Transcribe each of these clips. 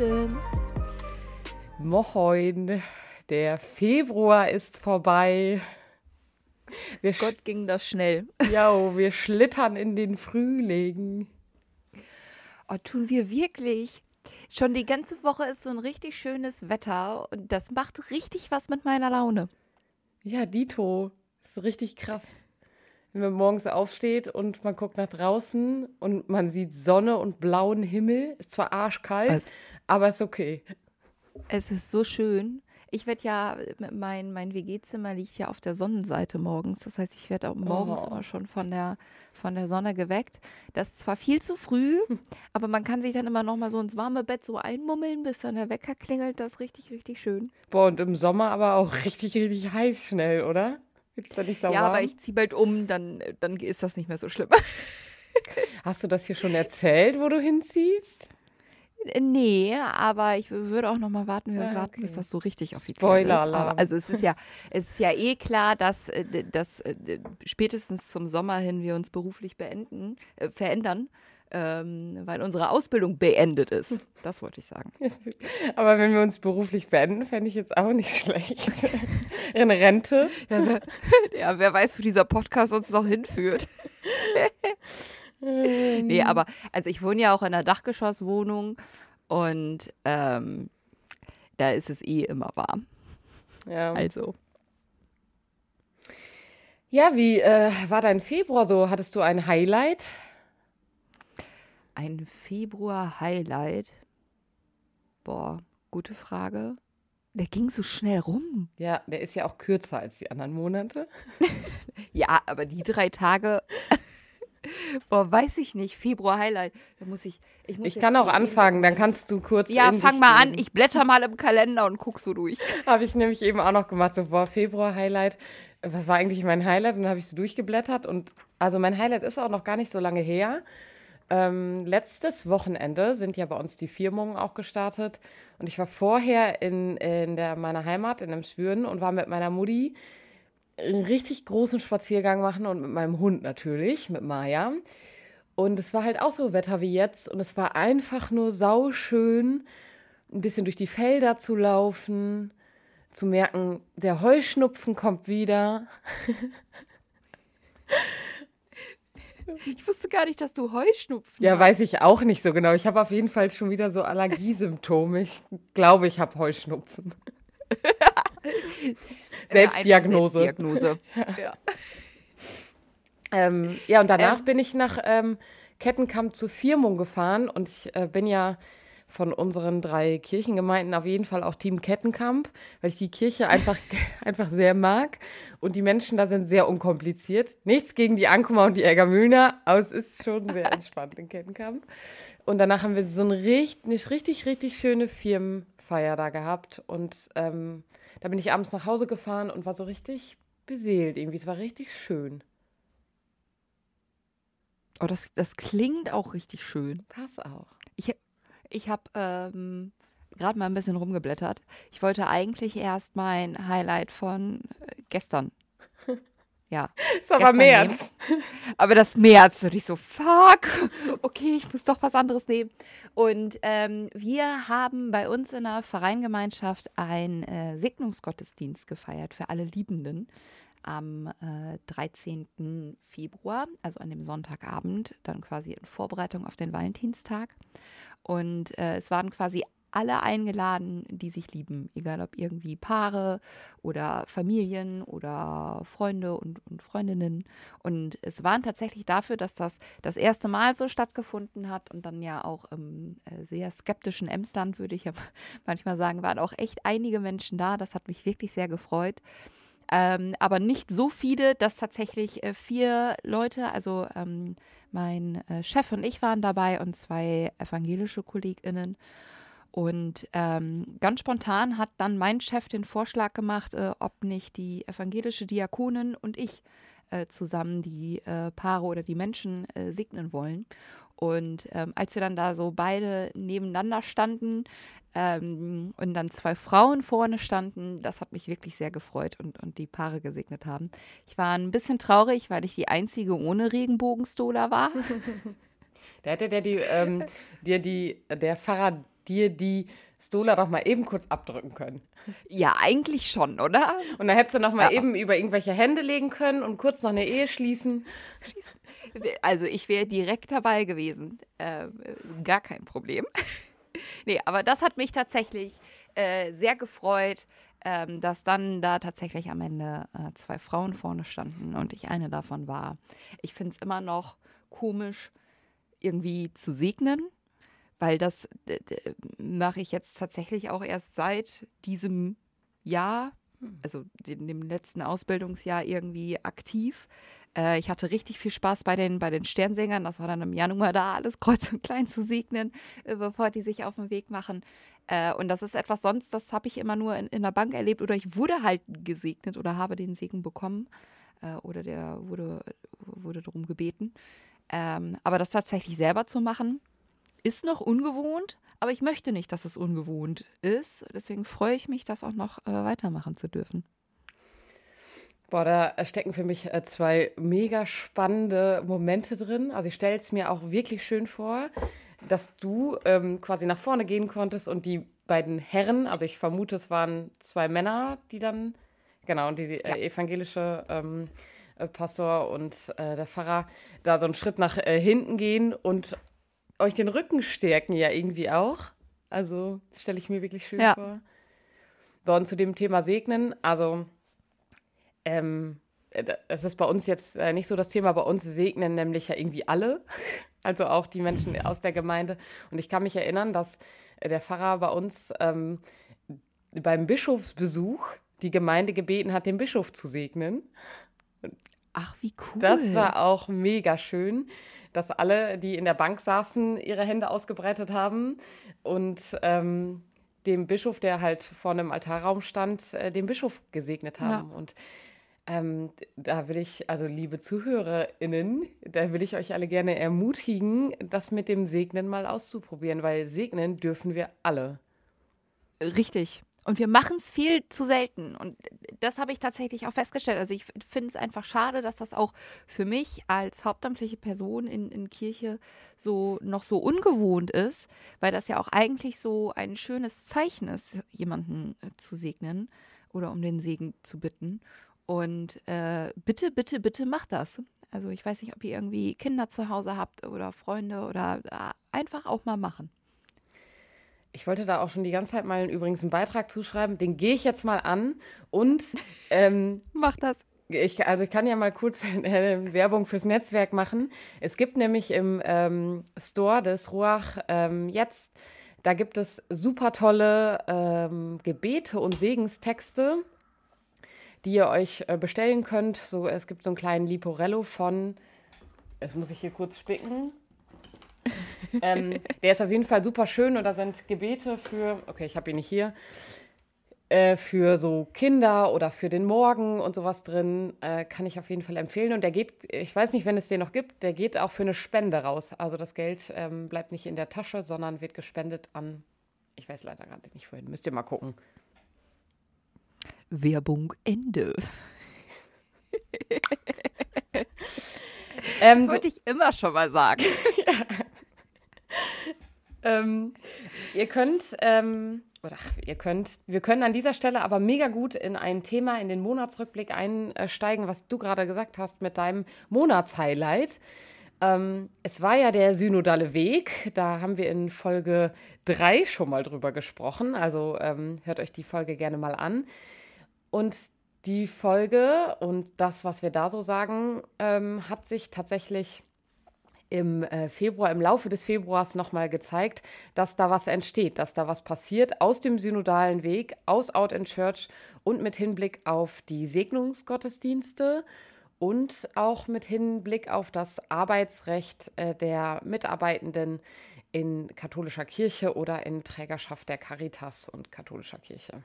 Willen. Moin, der Februar ist vorbei. Wir Gott ging das schnell. Ja, wir schlittern in den Frühling. Oh, tun wir wirklich. Schon die ganze Woche ist so ein richtig schönes Wetter und das macht richtig was mit meiner Laune. Ja, Dito. Ist richtig krass. Wenn man morgens aufsteht und man guckt nach draußen und man sieht Sonne und blauen Himmel. Ist zwar arschkalt, also, aber ist okay. Es ist so schön. Ich werde ja, mein, mein WG-Zimmer liegt ja auf der Sonnenseite morgens. Das heißt, ich werde auch morgens oh. immer schon von der, von der Sonne geweckt. Das ist zwar viel zu früh, aber man kann sich dann immer noch mal so ins warme Bett so einmummeln, bis dann der Wecker klingelt. Das ist richtig, richtig schön. Boah, und im Sommer aber auch richtig, richtig heiß schnell, oder? Gibt's da nicht so Ja, warm? aber ich ziehe bald um, dann, dann ist das nicht mehr so schlimm. Hast du das hier schon erzählt, wo du hinziehst? Nee, aber ich würde auch noch mal warten, wir ja, warten, okay. bis das so richtig offiziell Spoiler ist. Aber, also es ist ja, es ist ja eh klar, dass, äh, dass äh, spätestens zum Sommer hin wir uns beruflich beenden, äh, verändern. Ähm, weil unsere Ausbildung beendet ist. Das wollte ich sagen. Aber wenn wir uns beruflich beenden, fände ich jetzt auch nicht schlecht. In Rente. Ja wer, ja, wer weiß, wo dieser Podcast uns noch hinführt. Nee, aber also ich wohne ja auch in einer Dachgeschosswohnung und ähm, da ist es eh immer warm. Ja. Also. Ja, wie äh, war dein Februar so? Hattest du ein Highlight? Ein Februar-Highlight? Boah, gute Frage. Der ging so schnell rum. Ja, der ist ja auch kürzer als die anderen Monate. ja, aber die drei Tage Boah, weiß ich nicht. Februar Highlight. Da muss ich. Ich, muss ich kann auch anfangen, dann kannst du kurz. Ja, fang mal an. Ich blätter mal im Kalender und guck so durch. habe ich nämlich eben auch noch gemacht. So, boah, Februar Highlight. Was war eigentlich mein Highlight? Und dann habe ich so durchgeblättert. Und also mein Highlight ist auch noch gar nicht so lange her. Ähm, letztes Wochenende sind ja bei uns die Firmungen auch gestartet. Und ich war vorher in, in der, meiner Heimat, in einem Schwüren, und war mit meiner Mutti einen richtig großen Spaziergang machen und mit meinem Hund natürlich, mit Maya. Und es war halt auch so Wetter wie jetzt und es war einfach nur sauschön, ein bisschen durch die Felder zu laufen, zu merken, der Heuschnupfen kommt wieder. Ich wusste gar nicht, dass du Heuschnupfen Ja, hast. weiß ich auch nicht so genau. Ich habe auf jeden Fall schon wieder so Allergiesymptome. Ich glaube, ich habe Heuschnupfen. Selbstdiagnose. Selbstdiagnose. ja. Ähm, ja, und danach ähm, bin ich nach ähm, Kettenkamp zur Firmung gefahren und ich äh, bin ja von unseren drei Kirchengemeinden auf jeden Fall auch Team Kettenkamp, weil ich die Kirche einfach, einfach sehr mag und die Menschen da sind sehr unkompliziert. Nichts gegen die Ankummer und die Ärgermühner, aber es ist schon sehr entspannt in Kettenkamp. Und danach haben wir so eine richtig, richtig, richtig schöne Firmenfeier da gehabt und ähm, da bin ich abends nach Hause gefahren und war so richtig beseelt irgendwie. Es war richtig schön. Oh, das, das klingt auch richtig schön. Pass auch. Ich, ich habe ähm, gerade mal ein bisschen rumgeblättert. Ich wollte eigentlich erst mein Highlight von äh, gestern ja. Ist aber März. Nehmen. Aber das März. Und ich so, fuck, okay, ich muss doch was anderes nehmen. Und ähm, wir haben bei uns in der Vereingemeinschaft einen äh, Segnungsgottesdienst gefeiert für alle Liebenden am äh, 13. Februar, also an dem Sonntagabend, dann quasi in Vorbereitung auf den Valentinstag. Und äh, es waren quasi alle eingeladen, die sich lieben, egal ob irgendwie Paare oder Familien oder Freunde und, und Freundinnen. Und es waren tatsächlich dafür, dass das das erste Mal so stattgefunden hat und dann ja auch im äh, sehr skeptischen Emsland, würde ich ja manchmal sagen, waren auch echt einige Menschen da. Das hat mich wirklich sehr gefreut. Ähm, aber nicht so viele, dass tatsächlich äh, vier Leute, also ähm, mein äh, Chef und ich waren dabei und zwei evangelische KollegInnen. Und ähm, ganz spontan hat dann mein Chef den Vorschlag gemacht, äh, ob nicht die evangelische Diakonin und ich äh, zusammen die äh, Paare oder die Menschen äh, segnen wollen. Und ähm, als wir dann da so beide nebeneinander standen ähm, und dann zwei Frauen vorne standen, das hat mich wirklich sehr gefreut und, und die Paare gesegnet haben. Ich war ein bisschen traurig, weil ich die einzige ohne Regenbogenstola war. Da hätte der die, ähm, dir die, der Pfarrer dir die Stola doch mal eben kurz abdrücken können. Ja, eigentlich schon, oder? Und dann hättest du noch mal ja. eben über irgendwelche Hände legen können und kurz noch eine Ehe schließen. Also ich wäre direkt dabei gewesen. Äh, gar kein Problem. nee, aber das hat mich tatsächlich äh, sehr gefreut, ähm, dass dann da tatsächlich am Ende äh, zwei Frauen vorne standen und ich eine davon war. Ich finde es immer noch komisch, irgendwie zu segnen, weil das mache ich jetzt tatsächlich auch erst seit diesem Jahr, hm. also dem, dem letzten Ausbildungsjahr irgendwie aktiv. Äh, ich hatte richtig viel Spaß bei den, bei den Sternsängern. Das war dann im Januar da, alles kreuz und klein zu segnen, äh, bevor die sich auf den Weg machen. Äh, und das ist etwas sonst, das habe ich immer nur in, in der Bank erlebt oder ich wurde halt gesegnet oder habe den Segen bekommen äh, oder der wurde, wurde darum gebeten. Ähm, aber das tatsächlich selber zu machen, ist noch ungewohnt, aber ich möchte nicht, dass es ungewohnt ist. Deswegen freue ich mich, das auch noch äh, weitermachen zu dürfen. Boah, da stecken für mich äh, zwei mega spannende Momente drin. Also ich stelle es mir auch wirklich schön vor, dass du ähm, quasi nach vorne gehen konntest und die beiden Herren, also ich vermute, es waren zwei Männer, die dann, genau, und die, die äh, evangelische ähm, äh, Pastor und äh, der Pfarrer da so einen Schritt nach äh, hinten gehen und euch den Rücken stärken ja irgendwie auch. Also stelle ich mir wirklich schön ja. vor. Und zu dem Thema Segnen, also ähm, äh, es ist bei uns jetzt äh, nicht so das Thema, bei uns segnen nämlich ja irgendwie alle, also auch die Menschen aus der Gemeinde. Und ich kann mich erinnern, dass äh, der Pfarrer bei uns ähm, beim Bischofsbesuch die Gemeinde gebeten hat, den Bischof zu segnen. Ach, wie cool. Das war auch mega schön, dass alle, die in der Bank saßen, ihre Hände ausgebreitet haben und ähm, dem Bischof, der halt vor einem Altarraum stand, äh, den Bischof gesegnet haben. Ja. Und ähm, da will ich, also liebe ZuhörerInnen, da will ich euch alle gerne ermutigen, das mit dem Segnen mal auszuprobieren, weil segnen dürfen wir alle. Richtig. Und wir machen es viel zu selten. Und das habe ich tatsächlich auch festgestellt. Also ich finde es einfach schade, dass das auch für mich als hauptamtliche Person in, in Kirche so noch so ungewohnt ist, weil das ja auch eigentlich so ein schönes Zeichen ist, jemanden äh, zu segnen oder um den Segen zu bitten. Und äh, bitte, bitte, bitte macht das. Also ich weiß nicht, ob ihr irgendwie Kinder zu Hause habt oder Freunde oder äh, einfach auch mal machen. Ich wollte da auch schon die ganze Zeit mal übrigens einen Beitrag zuschreiben. Den gehe ich jetzt mal an und ähm, mach das. Ich, also ich kann ja mal kurz äh, Werbung fürs Netzwerk machen. Es gibt nämlich im ähm, Store des Ruach ähm, jetzt, da gibt es super tolle ähm, Gebete und Segenstexte die ihr euch äh, bestellen könnt. So, es gibt so einen kleinen Liporello von, jetzt muss ich hier kurz spicken. ähm, der ist auf jeden Fall super schön und da sind Gebete für, okay, ich habe ihn nicht hier, äh, für so Kinder oder für den Morgen und sowas drin. Äh, kann ich auf jeden Fall empfehlen. Und der geht, ich weiß nicht, wenn es den noch gibt, der geht auch für eine Spende raus. Also das Geld ähm, bleibt nicht in der Tasche, sondern wird gespendet an, ich weiß leider gerade nicht wohin, müsst ihr mal gucken. Werbung Ende. ähm, das wollte ich immer schon mal sagen. ja. ähm, ihr könnt, ähm, oder ach, ihr könnt, wir können an dieser Stelle aber mega gut in ein Thema, in den Monatsrückblick einsteigen, was du gerade gesagt hast mit deinem Monatshighlight. Ähm, es war ja der synodale Weg. Da haben wir in Folge 3 schon mal drüber gesprochen. Also ähm, hört euch die Folge gerne mal an. Und die Folge und das, was wir da so sagen, ähm, hat sich tatsächlich im äh, Februar, im Laufe des Februars nochmal gezeigt, dass da was entsteht, dass da was passiert aus dem synodalen Weg, aus Out in Church und mit Hinblick auf die Segnungsgottesdienste und auch mit Hinblick auf das Arbeitsrecht äh, der Mitarbeitenden in katholischer Kirche oder in Trägerschaft der Caritas und katholischer Kirche.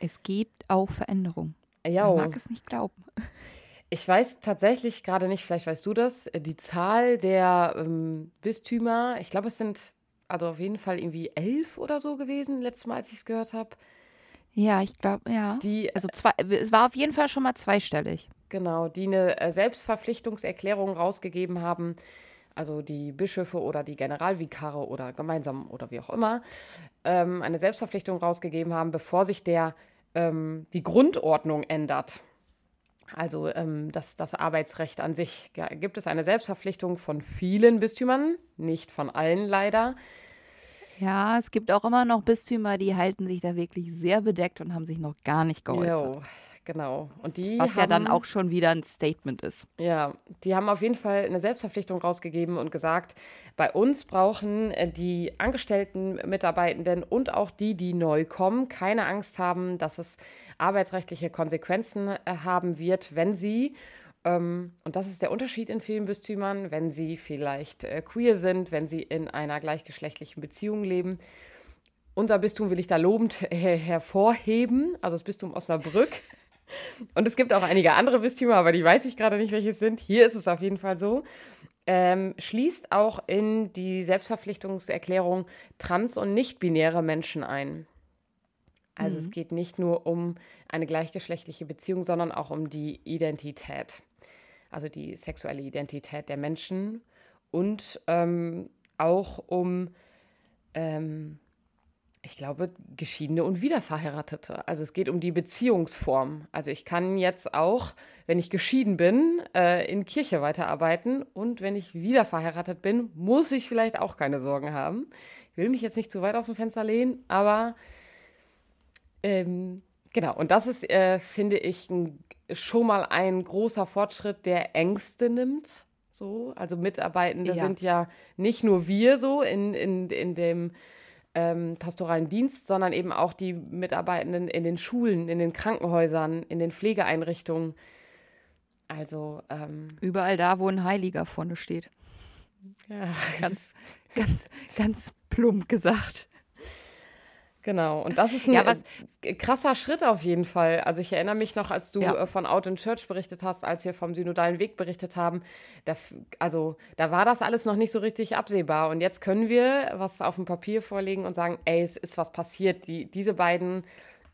Es gibt auch Veränderung. Ja. Man mag es nicht glauben. Ich weiß tatsächlich gerade nicht, vielleicht weißt du das, die Zahl der ähm, Bistümer, ich glaube, es sind also auf jeden Fall irgendwie elf oder so gewesen, letztes Mal, als ich es gehört habe. Ja, ich glaube, ja. Die, also zwei, es war auf jeden Fall schon mal zweistellig. Genau, die eine äh, Selbstverpflichtungserklärung rausgegeben haben, also die Bischöfe oder die Generalvikare oder gemeinsam oder wie auch immer, ähm, eine Selbstverpflichtung rausgegeben haben, bevor sich der, ähm, die Grundordnung ändert. Also ähm, das, das Arbeitsrecht an sich. Ja, gibt es eine Selbstverpflichtung von vielen Bistümern, nicht von allen leider. Ja, es gibt auch immer noch Bistümer, die halten sich da wirklich sehr bedeckt und haben sich noch gar nicht geäußert. Jo, genau. Und die Was haben, ja dann auch schon wieder ein Statement ist. Ja, die haben auf jeden Fall eine Selbstverpflichtung rausgegeben und gesagt, bei uns brauchen äh, die angestellten Mitarbeitenden und auch die, die neu kommen, keine Angst haben, dass es arbeitsrechtliche Konsequenzen äh, haben wird, wenn sie ähm, und das ist der Unterschied in vielen Bistümern, wenn sie vielleicht äh, queer sind, wenn sie in einer gleichgeschlechtlichen Beziehung leben. Unser Bistum will ich da lobend her hervorheben, also das Bistum Osnabrück. Und es gibt auch einige andere Bistümer, aber die weiß ich gerade nicht, welche es sind. Hier ist es auf jeden Fall so. Ähm, schließt auch in die Selbstverpflichtungserklärung trans- und nicht-binäre Menschen ein. Also mhm. es geht nicht nur um eine gleichgeschlechtliche Beziehung, sondern auch um die Identität, also die sexuelle Identität der Menschen und ähm, auch um ähm, ich glaube, Geschiedene und Wiederverheiratete. Also es geht um die Beziehungsform. Also ich kann jetzt auch, wenn ich geschieden bin, äh, in Kirche weiterarbeiten und wenn ich wieder verheiratet bin, muss ich vielleicht auch keine Sorgen haben. Ich will mich jetzt nicht zu weit aus dem Fenster lehnen, aber ähm, genau. Und das ist, äh, finde ich, ein, schon mal ein großer Fortschritt, der Ängste nimmt. So, also Mitarbeitende ja. sind ja nicht nur wir so in, in, in dem ähm, pastoralen Dienst, sondern eben auch die Mitarbeitenden in den Schulen, in den Krankenhäusern, in den Pflegeeinrichtungen. Also ähm, überall da, wo ein Heiliger vorne steht. Ja. Ganz, ganz, ganz plump gesagt. Genau, und das ist ein ja, was, krasser Schritt auf jeden Fall. Also ich erinnere mich noch, als du ja. Äh, von Out in Church berichtet hast, als wir vom synodalen Weg berichtet haben, da, also da war das alles noch nicht so richtig absehbar. Und jetzt können wir was auf dem Papier vorlegen und sagen, ey, es ist was passiert. Die, diese beiden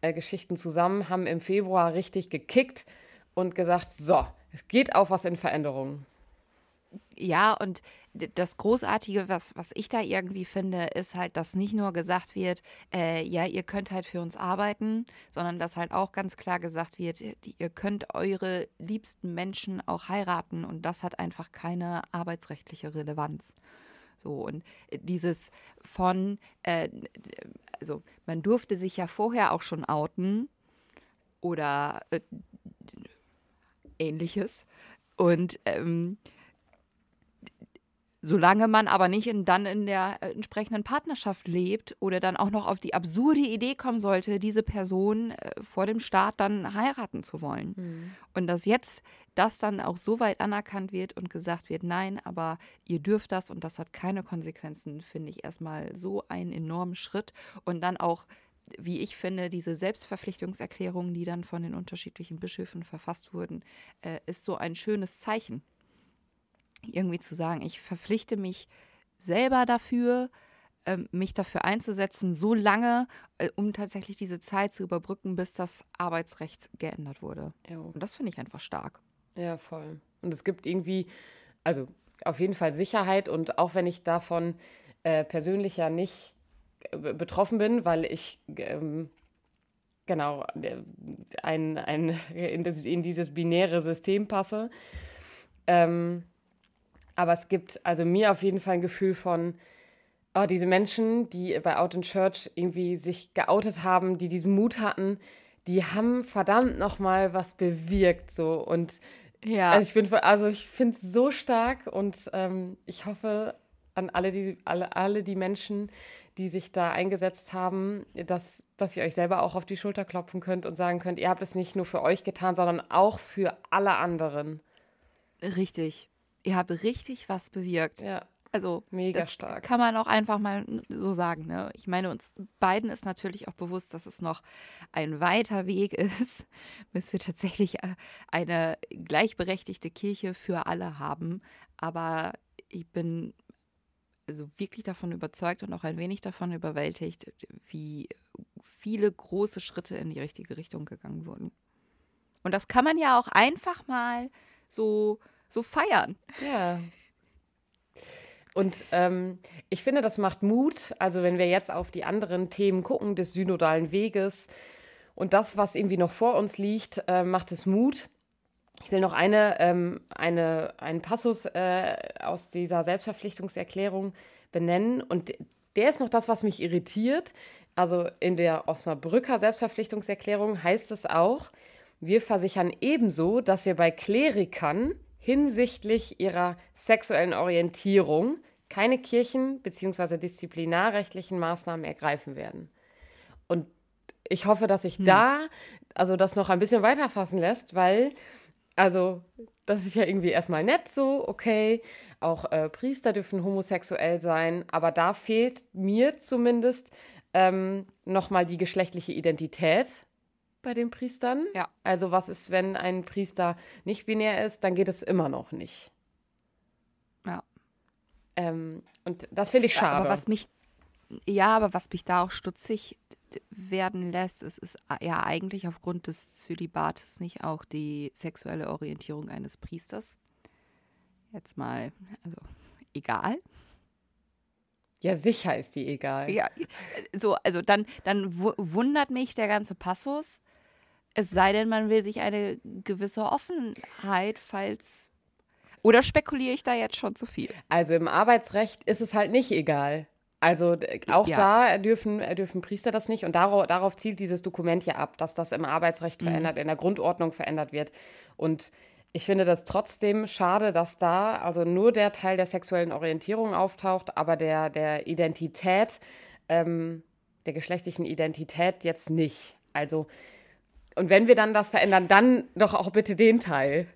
äh, Geschichten zusammen haben im Februar richtig gekickt und gesagt, so, es geht auf was in Veränderungen. Ja, und das Großartige, was, was ich da irgendwie finde, ist halt, dass nicht nur gesagt wird, äh, ja, ihr könnt halt für uns arbeiten, sondern dass halt auch ganz klar gesagt wird, ihr könnt eure liebsten Menschen auch heiraten und das hat einfach keine arbeitsrechtliche Relevanz. So, und dieses von, äh, also man durfte sich ja vorher auch schon outen oder äh, ähnliches. Und ähm, Solange man aber nicht in, dann in der äh, entsprechenden Partnerschaft lebt oder dann auch noch auf die absurde Idee kommen sollte, diese Person äh, vor dem Staat dann heiraten zu wollen. Mhm. Und dass jetzt das dann auch so weit anerkannt wird und gesagt wird, nein, aber ihr dürft das und das hat keine Konsequenzen, finde ich erstmal so einen enormen Schritt. Und dann auch wie ich finde, diese Selbstverpflichtungserklärungen, die dann von den unterschiedlichen Bischöfen verfasst wurden, äh, ist so ein schönes Zeichen irgendwie zu sagen, ich verpflichte mich selber dafür, ähm, mich dafür einzusetzen, so lange, äh, um tatsächlich diese Zeit zu überbrücken, bis das Arbeitsrecht geändert wurde. Jo. Und das finde ich einfach stark. Ja, voll. Und es gibt irgendwie, also auf jeden Fall Sicherheit und auch wenn ich davon äh, persönlich ja nicht äh, betroffen bin, weil ich ähm, genau ein, ein, in, das, in, dieses binäre System passe, ähm, aber es gibt also mir auf jeden Fall ein Gefühl von, oh, diese Menschen, die bei Out in Church irgendwie sich geoutet haben, die diesen Mut hatten, die haben verdammt nochmal was bewirkt so und ja. Also ich bin also ich finde es so stark und ähm, ich hoffe an alle die alle alle die Menschen, die sich da eingesetzt haben, dass dass ihr euch selber auch auf die Schulter klopfen könnt und sagen könnt, ihr habt es nicht nur für euch getan, sondern auch für alle anderen. Richtig ihr habt richtig was bewirkt. Ja. Also mega stark. Kann man auch einfach mal so sagen. Ne? Ich meine, uns beiden ist natürlich auch bewusst, dass es noch ein weiter Weg ist, bis wir tatsächlich äh, eine gleichberechtigte Kirche für alle haben. Aber ich bin also wirklich davon überzeugt und auch ein wenig davon überwältigt, wie viele große Schritte in die richtige Richtung gegangen wurden. Und das kann man ja auch einfach mal so so feiern. Ja. Und ähm, ich finde, das macht Mut. Also wenn wir jetzt auf die anderen Themen gucken des synodalen Weges und das, was irgendwie noch vor uns liegt, äh, macht es Mut. Ich will noch eine, ähm, eine, einen Passus äh, aus dieser Selbstverpflichtungserklärung benennen. Und der ist noch das, was mich irritiert. Also in der Osnabrücker Selbstverpflichtungserklärung heißt es auch, wir versichern ebenso, dass wir bei Klerikern hinsichtlich ihrer sexuellen Orientierung keine kirchen- bzw. disziplinarrechtlichen Maßnahmen ergreifen werden. Und ich hoffe, dass sich hm. da also das noch ein bisschen weiterfassen lässt, weil also das ist ja irgendwie erstmal nett so, okay, auch äh, Priester dürfen homosexuell sein, aber da fehlt mir zumindest ähm, nochmal die geschlechtliche Identität bei den Priestern. Ja. Also was ist, wenn ein Priester nicht binär ist, dann geht es immer noch nicht. Ja. Ähm, und das finde ich schade. Aber was mich, ja, aber was mich da auch stutzig werden lässt, es ist ja eigentlich aufgrund des Zölibates nicht auch die sexuelle Orientierung eines Priesters. Jetzt mal, also egal. Ja, sicher ist die egal. Ja, so, also dann, dann wundert mich der ganze Passus. Es sei denn, man will sich eine gewisse Offenheit, falls. Oder spekuliere ich da jetzt schon zu viel? Also im Arbeitsrecht ist es halt nicht egal. Also auch ja. da dürfen, dürfen Priester das nicht. Und darauf, darauf, zielt dieses Dokument ja ab, dass das im Arbeitsrecht mhm. verändert, in der Grundordnung verändert wird. Und ich finde das trotzdem schade, dass da also nur der Teil der sexuellen Orientierung auftaucht, aber der, der Identität, ähm, der geschlechtlichen Identität jetzt nicht. Also und wenn wir dann das verändern, dann doch auch bitte den Teil.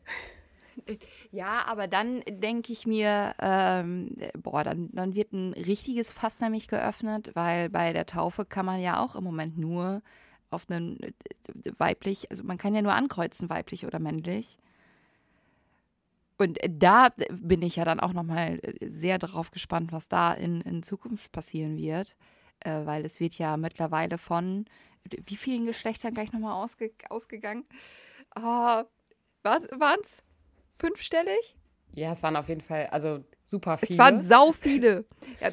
Ja, aber dann denke ich mir, ähm, boah, dann, dann wird ein richtiges Fass nämlich geöffnet, weil bei der Taufe kann man ja auch im Moment nur auf einen äh, weiblich, also man kann ja nur ankreuzen, weiblich oder männlich. Und da bin ich ja dann auch nochmal sehr darauf gespannt, was da in, in Zukunft passieren wird, äh, weil es wird ja mittlerweile von wie vielen Geschlechtern gleich nochmal ausge ausgegangen? Uh, waren es fünfstellig? Ja, es waren auf jeden Fall, also super viele. Es waren sau viele. ja,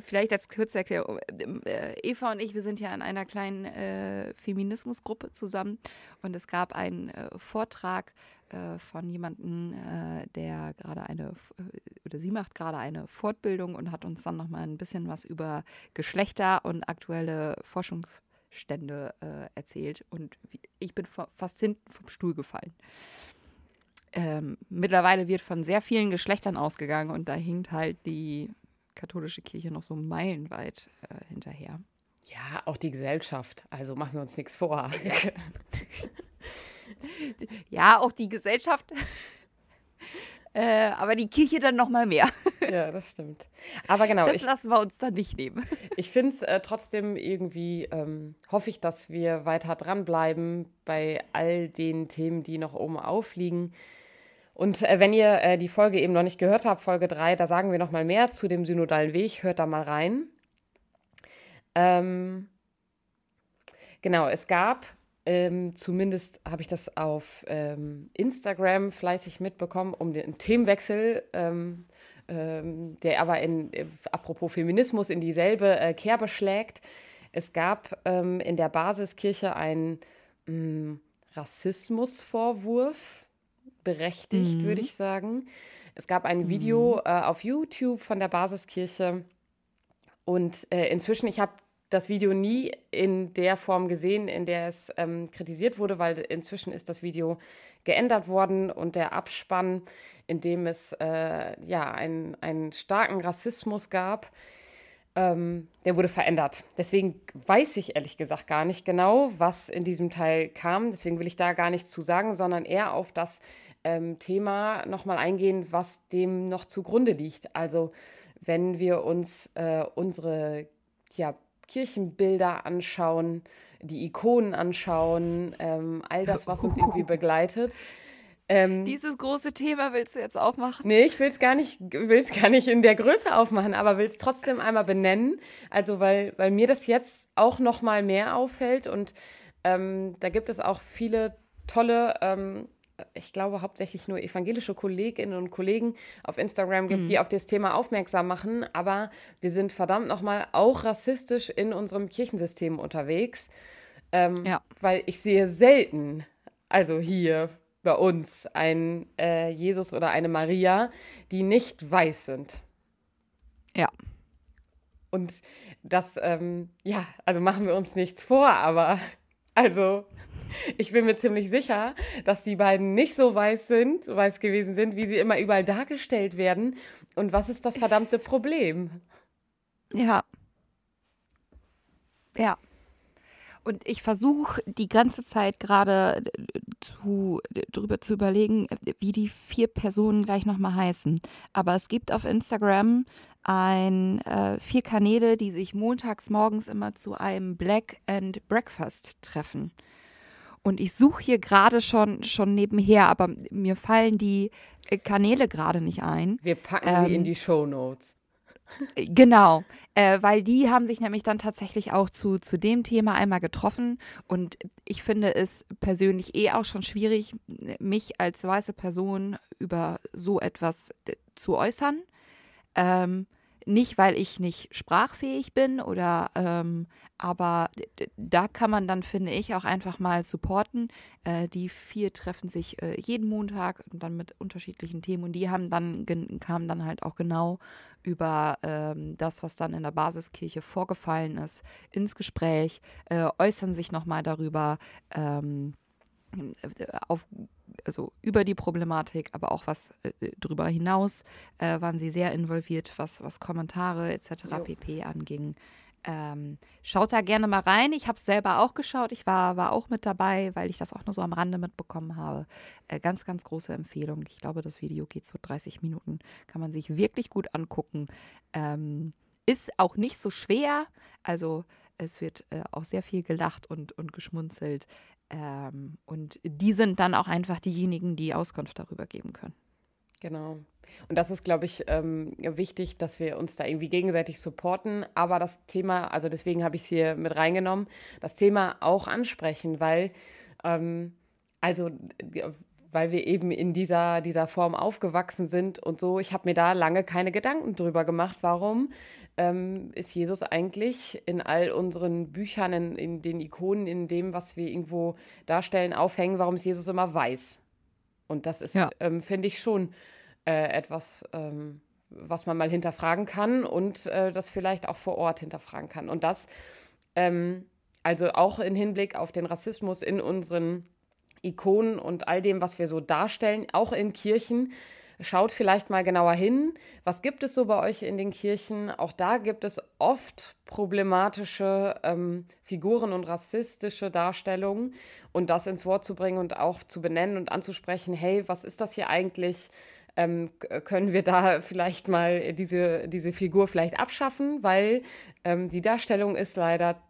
vielleicht als kurze Erklärung. Äh, Eva und ich, wir sind ja in einer kleinen äh, Feminismusgruppe zusammen und es gab einen äh, Vortrag äh, von jemandem, äh, der gerade eine, äh, oder sie macht gerade eine Fortbildung und hat uns dann nochmal ein bisschen was über Geschlechter und aktuelle Forschungs- Stände äh, erzählt und ich bin fast hinten vom Stuhl gefallen. Ähm, mittlerweile wird von sehr vielen Geschlechtern ausgegangen und da hinkt halt die katholische Kirche noch so meilenweit äh, hinterher. Ja, auch die Gesellschaft. Also machen wir uns nichts vor. ja, auch die Gesellschaft äh, aber die Kirche dann noch mal mehr. Ja, das stimmt. Aber genau. Das ich, lassen wir uns dann nicht nehmen. Ich finde es äh, trotzdem irgendwie, ähm, hoffe ich, dass wir weiter dranbleiben bei all den Themen, die noch oben aufliegen. Und äh, wenn ihr äh, die Folge eben noch nicht gehört habt, Folge 3, da sagen wir noch mal mehr zu dem synodalen Weg. Hört da mal rein. Ähm, genau, es gab ähm, zumindest habe ich das auf ähm, Instagram fleißig mitbekommen, um den Themenwechsel, ähm, ähm der aber in, äh, apropos Feminismus, in dieselbe äh, Kerbe schlägt. Es gab ähm, in der Basiskirche einen mm, Rassismusvorwurf, berechtigt, mhm. würde ich sagen. Es gab ein Video mhm. äh, auf YouTube von der Basiskirche. Und äh, inzwischen, ich habe das Video nie in der Form gesehen, in der es ähm, kritisiert wurde, weil inzwischen ist das Video geändert worden und der Abspann, in dem es äh, ja einen, einen starken Rassismus gab, ähm, der wurde verändert. Deswegen weiß ich ehrlich gesagt gar nicht genau, was in diesem Teil kam. Deswegen will ich da gar nichts zu sagen, sondern eher auf das ähm, Thema nochmal eingehen, was dem noch zugrunde liegt. Also wenn wir uns äh, unsere ja, Kirchenbilder anschauen, die Ikonen anschauen, ähm, all das, was uns irgendwie begleitet. Ähm, Dieses große Thema willst du jetzt aufmachen? Nee, ich will es gar nicht, will's gar nicht in der Größe aufmachen, aber will es trotzdem einmal benennen. Also, weil, weil mir das jetzt auch noch mal mehr auffällt und ähm, da gibt es auch viele tolle ähm, ich glaube, hauptsächlich nur evangelische Kolleginnen und Kollegen auf Instagram gibt, mhm. die auf das Thema aufmerksam machen. Aber wir sind verdammt nochmal auch rassistisch in unserem Kirchensystem unterwegs. Ähm, ja. Weil ich sehe selten, also hier bei uns, ein äh, Jesus oder eine Maria, die nicht weiß sind. Ja. Und das, ähm, ja, also machen wir uns nichts vor, aber also ich bin mir ziemlich sicher, dass die beiden nicht so weiß sind, weiß gewesen sind, wie sie immer überall dargestellt werden. Und was ist das verdammte Problem? Ja. Ja. Und ich versuche die ganze Zeit gerade zu, drüber zu überlegen, wie die vier Personen gleich nochmal heißen. Aber es gibt auf Instagram ein, äh, vier Kanäle, die sich montags morgens immer zu einem Black and Breakfast treffen. Und ich suche hier gerade schon, schon nebenher, aber mir fallen die äh, Kanäle gerade nicht ein. Wir packen ähm, die in die Show Notes. Genau, äh, weil die haben sich nämlich dann tatsächlich auch zu, zu dem Thema einmal getroffen und ich finde es persönlich eh auch schon schwierig, mich als weiße Person über so etwas äh, zu äußern. Ähm, nicht, weil ich nicht sprachfähig bin oder ähm, aber da kann man dann, finde ich, auch einfach mal supporten. Äh, die vier treffen sich äh, jeden Montag und dann mit unterschiedlichen Themen und die haben dann kamen dann halt auch genau über ähm, das, was dann in der Basiskirche vorgefallen ist, ins Gespräch, äh, äußern sich nochmal darüber. Ähm, auf, also über die Problematik, aber auch was äh, darüber hinaus äh, waren sie sehr involviert, was, was Kommentare etc. Jo. pp. anging. Ähm, schaut da gerne mal rein. Ich habe es selber auch geschaut. Ich war, war auch mit dabei, weil ich das auch nur so am Rande mitbekommen habe. Äh, ganz, ganz große Empfehlung. Ich glaube, das Video geht so 30 Minuten. Kann man sich wirklich gut angucken. Ähm, ist auch nicht so schwer. Also es wird äh, auch sehr viel gelacht und, und geschmunzelt. Ähm, und die sind dann auch einfach diejenigen, die Auskunft darüber geben können. Genau. Und das ist, glaube ich, ähm, wichtig, dass wir uns da irgendwie gegenseitig supporten. Aber das Thema, also deswegen habe ich es hier mit reingenommen, das Thema auch ansprechen, weil, ähm, also, weil wir eben in dieser, dieser Form aufgewachsen sind und so. Ich habe mir da lange keine Gedanken drüber gemacht, warum ähm, ist Jesus eigentlich in all unseren Büchern, in, in, den Ikonen, in dem, was wir irgendwo darstellen, aufhängen, warum ist Jesus immer weiß? Und das ist, ja. ähm, finde ich, schon äh, etwas, ähm, was man mal hinterfragen kann und äh, das vielleicht auch vor Ort hinterfragen kann. Und das, ähm, also auch im Hinblick auf den Rassismus in unseren Ikonen und all dem, was wir so darstellen, auch in Kirchen, Schaut vielleicht mal genauer hin. Was gibt es so bei euch in den Kirchen? Auch da gibt es oft problematische ähm, Figuren und rassistische Darstellungen. Und das ins Wort zu bringen und auch zu benennen und anzusprechen, hey, was ist das hier eigentlich? Ähm, können wir da vielleicht mal diese, diese Figur vielleicht abschaffen? Weil ähm, die Darstellung ist leider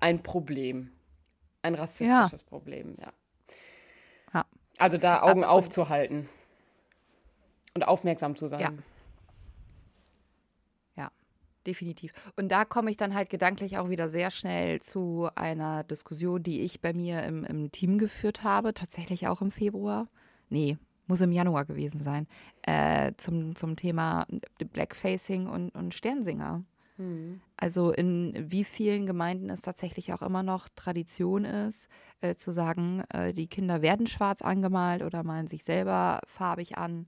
ein Problem. Ein rassistisches ja. Problem, ja. Also da Augen Aber, aufzuhalten. Und aufmerksam zu sein. Ja. Ja, definitiv. Und da komme ich dann halt gedanklich auch wieder sehr schnell zu einer Diskussion, die ich bei mir im, im Team geführt habe, tatsächlich auch im Februar. Nee, muss im Januar gewesen sein, äh, zum, zum Thema Blackfacing und, und Sternsinger. Mhm. Also in wie vielen Gemeinden es tatsächlich auch immer noch Tradition ist, äh, zu sagen, äh, die Kinder werden schwarz angemalt oder malen sich selber farbig an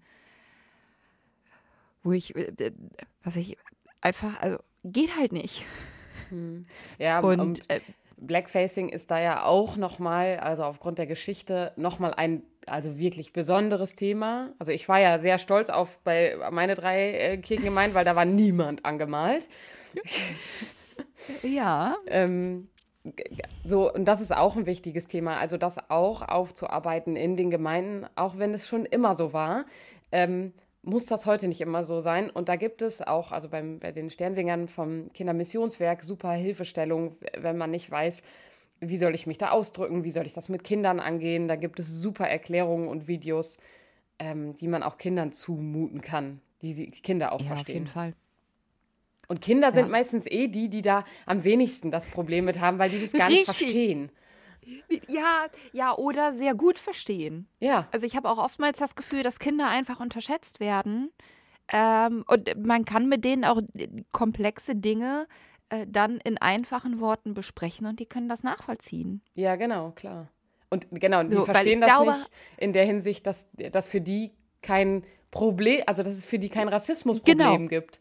wo ich, äh, was ich einfach, also geht halt nicht. Hm. Ja, und, und äh, Blackfacing ist da ja auch nochmal, also aufgrund der Geschichte, nochmal ein also wirklich besonderes Thema. Also ich war ja sehr stolz auf bei meine drei äh, Kirchengemeinden, weil da war niemand angemalt. ja. ähm, so, und das ist auch ein wichtiges Thema, also das auch aufzuarbeiten in den Gemeinden, auch wenn es schon immer so war. Ähm, muss das heute nicht immer so sein. Und da gibt es auch, also beim, bei den Sternsingern vom Kindermissionswerk, super Hilfestellung, wenn man nicht weiß, wie soll ich mich da ausdrücken, wie soll ich das mit Kindern angehen. Da gibt es super Erklärungen und Videos, ähm, die man auch Kindern zumuten kann, die Kinder auch ja, verstehen. Auf jeden Fall. Und Kinder ja. sind meistens eh die, die da am wenigsten das Problem mit haben, weil die das gar Richtig. nicht verstehen. Ja, ja, oder sehr gut verstehen. Ja. Also ich habe auch oftmals das Gefühl, dass Kinder einfach unterschätzt werden. Ähm, und man kann mit denen auch komplexe Dinge äh, dann in einfachen Worten besprechen und die können das nachvollziehen. Ja, genau, klar. Und genau, die So, verstehen das glaube- nicht in der Hinsicht, dass das für die kein Problem, also dass es für die kein Rassismusproblem Genau. gibt.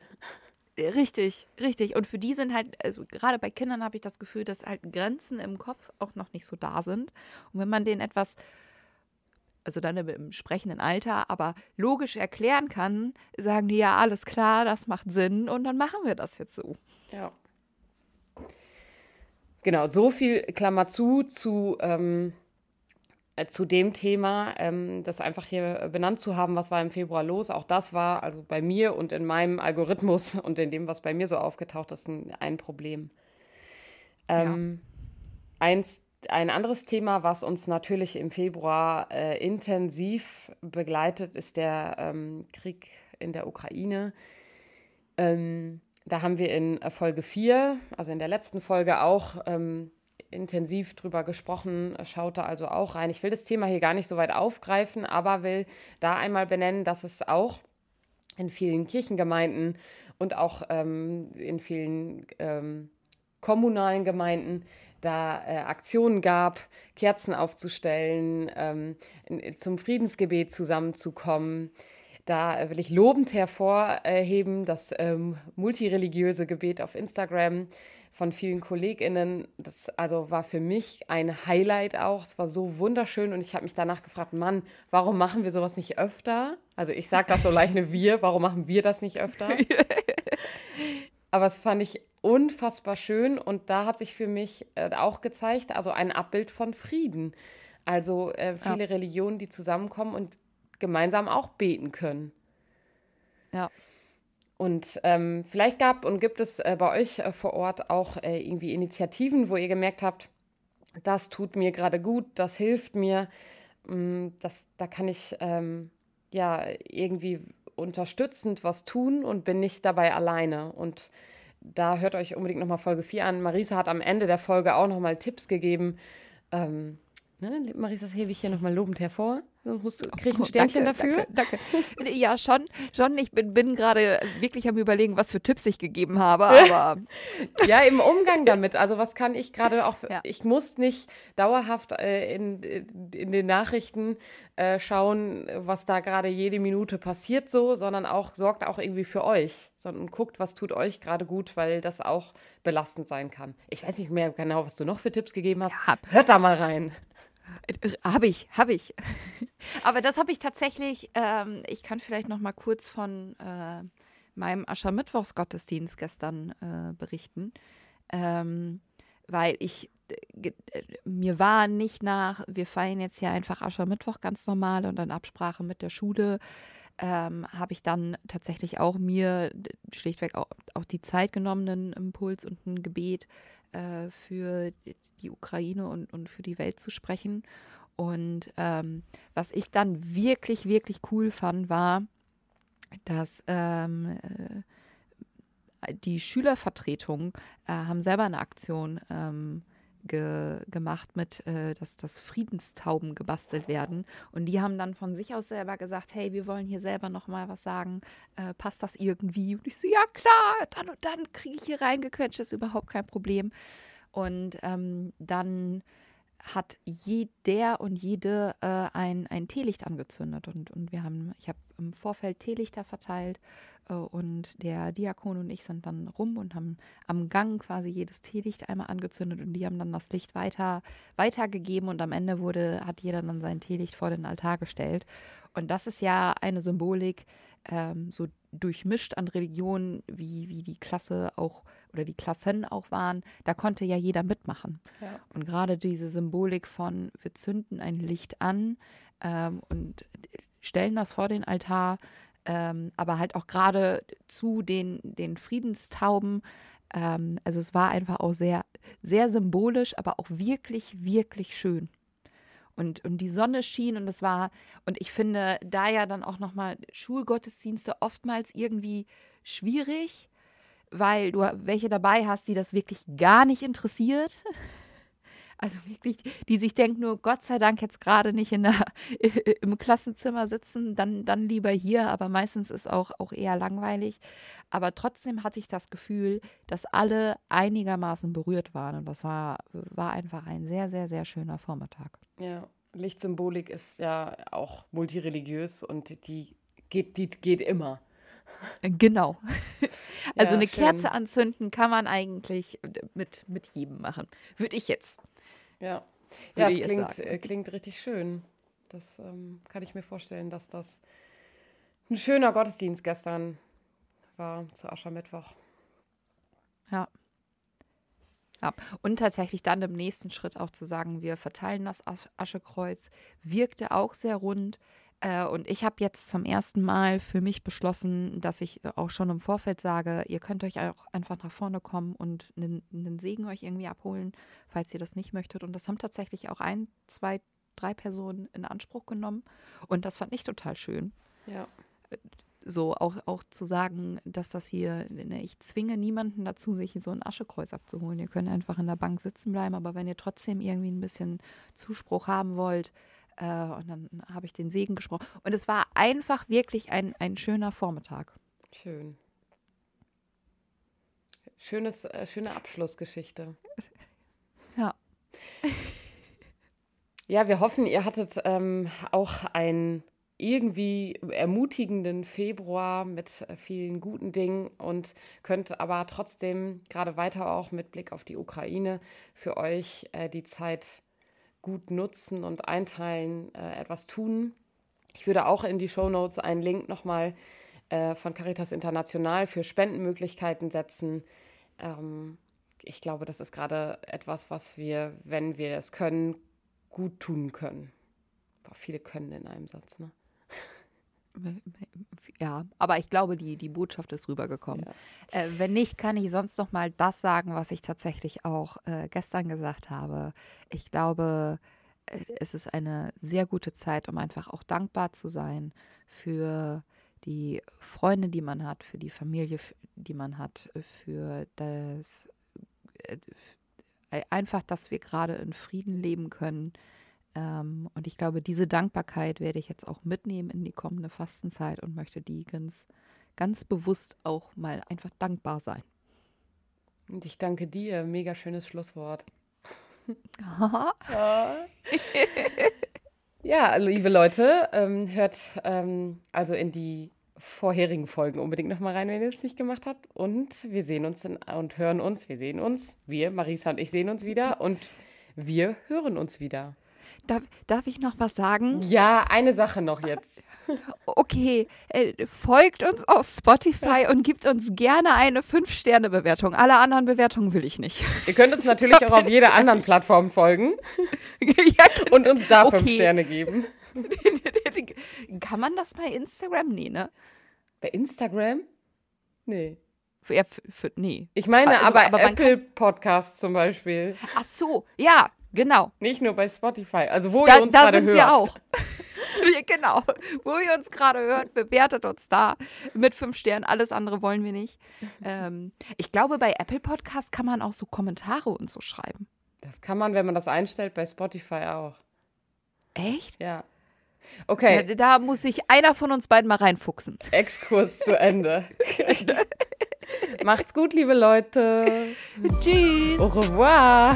Richtig, richtig. Und für die sind halt, also gerade bei Kindern habe ich das Gefühl, dass halt Grenzen im Kopf auch noch nicht so da sind. Und wenn man denen etwas, also dann im, im sprechenden Alter, aber logisch erklären kann, sagen die ja, alles klar, das macht Sinn und dann machen wir das jetzt so. Ja. Genau, so viel Klammer zu zu, ähm, äh, zu dem Thema, ähm, das einfach hier benannt zu haben, was war im Februar los. Auch das war also bei mir und in meinem Algorithmus und in dem, was bei mir so aufgetaucht ist, ein, ein Problem. Ähm, eins, ein anderes Thema, was uns natürlich im Februar äh, intensiv begleitet, ist der ähm, Krieg in der Ukraine. Ähm, da haben wir in äh, Folge 4, also in der letzten Folge auch ähm, intensiv drüber gesprochen. Schaut da also auch rein. Ich will das Thema hier gar nicht so weit aufgreifen, aber will da einmal benennen, dass es auch in vielen Kirchengemeinden und auch ähm, in vielen ähm, kommunalen Gemeinden da äh, Aktionen gab, Kerzen aufzustellen, ähm, in, zum Friedensgebet zusammenzukommen. Da äh, will ich lobend hervorheben das ähm, multireligiöse Gebet auf Instagram von vielen KollegInnen. Das also war für mich ein Highlight auch. Es war so wunderschön und ich habe mich danach gefragt, Mann, warum machen wir sowas nicht öfter? Also ich sage das so leicht eine Wir, warum machen wir das nicht öfter? Aber es fand ich unfassbar schön und da hat sich für mich äh, auch gezeigt, also ein Abbild von Frieden. Also äh, viele Religionen, die zusammenkommen und gemeinsam auch beten können. Ja. Und ähm, vielleicht gab und gibt es äh, bei euch äh, vor Ort auch äh, irgendwie Initiativen, wo ihr gemerkt habt, das tut mir gerade gut, das hilft mir, mm, das, da kann ich ähm, ja irgendwie unterstützend was tun und bin nicht dabei alleine. Und da hört euch unbedingt nochmal Folge 4 an. Marisa hat am Ende der Folge auch nochmal Tipps gegeben. Ähm, ne, Marisa, das hebe ich hier nochmal lobend hervor. Sonst musst du, krieg ich ein Sternchen Oh, danke, dafür. Danke, danke. Ja, schon, schon. Ich bin, bin gerade wirklich am überlegen, was für Tipps ich gegeben habe, aber Ja, im Umgang damit. Also was kann ich gerade auch, Ja. ich muss nicht dauerhaft äh, in, in den Nachrichten äh, schauen, was da gerade jede Minute passiert so, sondern auch sorgt auch irgendwie für euch, sondern guckt, was tut euch gerade gut, weil das auch belastend sein kann. Ich weiß nicht mehr genau, was du noch für Tipps gegeben hast. Ja. Hört da mal rein. Habe ich, habe ich. Aber das habe ich tatsächlich, ähm, ich kann vielleicht noch mal kurz von äh, meinem Aschermittwochsgottesdienst gestern äh, berichten, ähm, weil ich, äh, äh, mir war nicht nach, wir feiern jetzt hier einfach Aschermittwoch ganz normal und in Absprache mit der Schule ähm, habe ich dann tatsächlich auch mir schlichtweg auch, auch die Zeit genommen, einen Impuls und ein Gebet äh, für die Ukraine und, und für die Welt zu sprechen. Und ähm, was ich dann wirklich, wirklich cool fand, war, dass ähm, äh, die Schülervertretung äh, haben selber eine Aktion ähm, ge gemacht mit, äh, dass, dass Friedenstauben gebastelt werden. Und die haben dann von sich aus selber gesagt, hey, wir wollen hier selber noch mal was sagen. Äh, passt das irgendwie? Und ich so, ja klar, dann und dann kriege ich hier reingequetscht, ist überhaupt kein Problem. Und ähm, dann hat jeder und jede äh, ein, ein Teelicht angezündet. Und, und wir haben, ich habe im Vorfeld Teelichter verteilt äh, und der Diakon und ich sind dann rum und haben am Gang quasi jedes Teelicht einmal angezündet und die haben dann das Licht weiter weitergegeben und am Ende wurde, hat jeder dann sein Teelicht vor den Altar gestellt. Und das ist ja eine Symbolik, ähm, so durchmischt an Religionen, wie, wie die Klasse auch oder die Klassen auch waren, da konnte ja jeder mitmachen. Ja. Und gerade diese Symbolik von, wir zünden ein Licht an ähm, und stellen das vor den Altar, ähm, aber halt auch gerade zu den, den Friedenstauben. Ähm, also es war einfach auch sehr, sehr symbolisch, aber auch wirklich, wirklich schön. Und, und die Sonne schien und es war, und ich finde da ja dann auch nochmal Schulgottesdienste oftmals irgendwie schwierig, weil du welche dabei hast, die das wirklich gar nicht interessiert. Also wirklich, die sich denken nur, Gott sei Dank jetzt gerade nicht in der, im Klassenzimmer sitzen, dann, dann lieber hier, aber meistens ist auch, auch eher langweilig. Aber trotzdem hatte ich das Gefühl, dass alle einigermaßen berührt waren und das war, war einfach ein sehr, sehr, sehr schöner Vormittag. Ja, Lichtsymbolik ist ja auch multireligiös und die geht, die geht immer. Genau. Also Ja, eine schön. Kerze anzünden kann man eigentlich mit, mit jedem machen. Würde ich jetzt. Ja, ja jetzt klingt, äh, klingt richtig schön. Das ähm, kann ich mir vorstellen, dass das ein schöner Gottesdienst gestern war zu Aschermittwoch. Ja. Ja. Und tatsächlich dann im nächsten Schritt auch zu sagen, wir verteilen das Asch- Aschekreuz, wirkte auch sehr rund. Äh, Und ich habe jetzt zum ersten Mal für mich beschlossen, dass ich äh, auch schon im Vorfeld sage, ihr könnt euch auch einfach nach vorne kommen und einen, einen Segen euch irgendwie abholen, falls ihr das nicht möchtet. Und das haben tatsächlich auch ein, zwei, drei Personen in Anspruch genommen. Und das fand ich total schön Ja, so auch, auch zu sagen, dass das hier, ne, ich zwinge niemanden dazu, sich so ein Aschekreuz abzuholen. Ihr könnt einfach in der Bank sitzen bleiben, aber wenn ihr trotzdem irgendwie ein bisschen Zuspruch haben wollt, äh, und dann habe ich den Segen gesprochen. Und es war einfach wirklich ein, ein schöner Vormittag. schön. Schönes, äh, schöne Abschlussgeschichte. Ja. Ja, wir hoffen, ihr hattet ähm, auch einen irgendwie ermutigenden Februar mit äh, vielen guten Dingen und könnt aber trotzdem gerade weiter auch mit Blick auf die Ukraine für euch äh, die Zeit gut nutzen und einteilen, äh, etwas tun. Ich würde auch in die Shownotes einen Link nochmal äh, von Caritas International für Spendenmöglichkeiten setzen. Ähm, ich glaube, das ist gerade etwas, was wir, wenn wir es können, gut tun können. Boah, viele können in einem Satz, ne? Ja, aber ich glaube, die, die Botschaft ist rübergekommen. Äh, wenn nicht, kann ich sonst noch mal das sagen, was ich tatsächlich auch äh, gestern gesagt habe. Ich glaube, äh, es ist eine sehr gute Zeit, um einfach auch dankbar zu sein für die Freunde, die man hat, für die Familie, die man hat, für das äh, einfach, dass wir gerade in Frieden leben können. Ähm, und ich glaube, diese Dankbarkeit werde ich jetzt auch mitnehmen in die kommende Fastenzeit und möchte die ganz, ganz bewusst auch mal einfach dankbar sein. Und ich danke dir. Mega schönes Schlusswort. Ja, liebe Leute, ähm, hört ähm, also in die vorherigen Folgen unbedingt nochmal rein, wenn ihr es nicht gemacht habt. Und wir sehen uns in, und hören uns. Wir sehen uns. Wir, Marisa und ich, sehen uns wieder. Und wir hören uns wieder. Darf, darf ich noch was sagen? Ja, eine Sache noch jetzt. Okay, äh, folgt uns auf Spotify und gibt uns gerne eine 5-Sterne-Bewertung. Alle anderen Bewertungen will ich nicht. Ihr könnt uns natürlich auch auf jeder anderen Plattform folgen ja, und uns da fünf Okay. Sterne geben. Kann man das bei Instagram? Nee, ne? Bei Instagram? Nee. Für, für, nee. Ich meine Also, aber, aber Apple Podcasts zum Beispiel. Ach so, ja, genau. Nicht nur bei Spotify. Also wo ihr Da, uns da gerade sind hört. wir auch. Genau. Wo ihr uns gerade hört, bewertet uns da mit fünf Sternen. Alles andere wollen wir nicht. Ähm, ich glaube, bei Apple Podcast kann man auch so Kommentare und so schreiben. Das kann man, wenn man das einstellt, bei Spotify auch. Echt? Ja. Okay, Ja, da muss sich einer von uns beiden mal reinfuchsen. Exkurs zu Ende. Macht's gut, liebe Leute. Tschüss. Au revoir.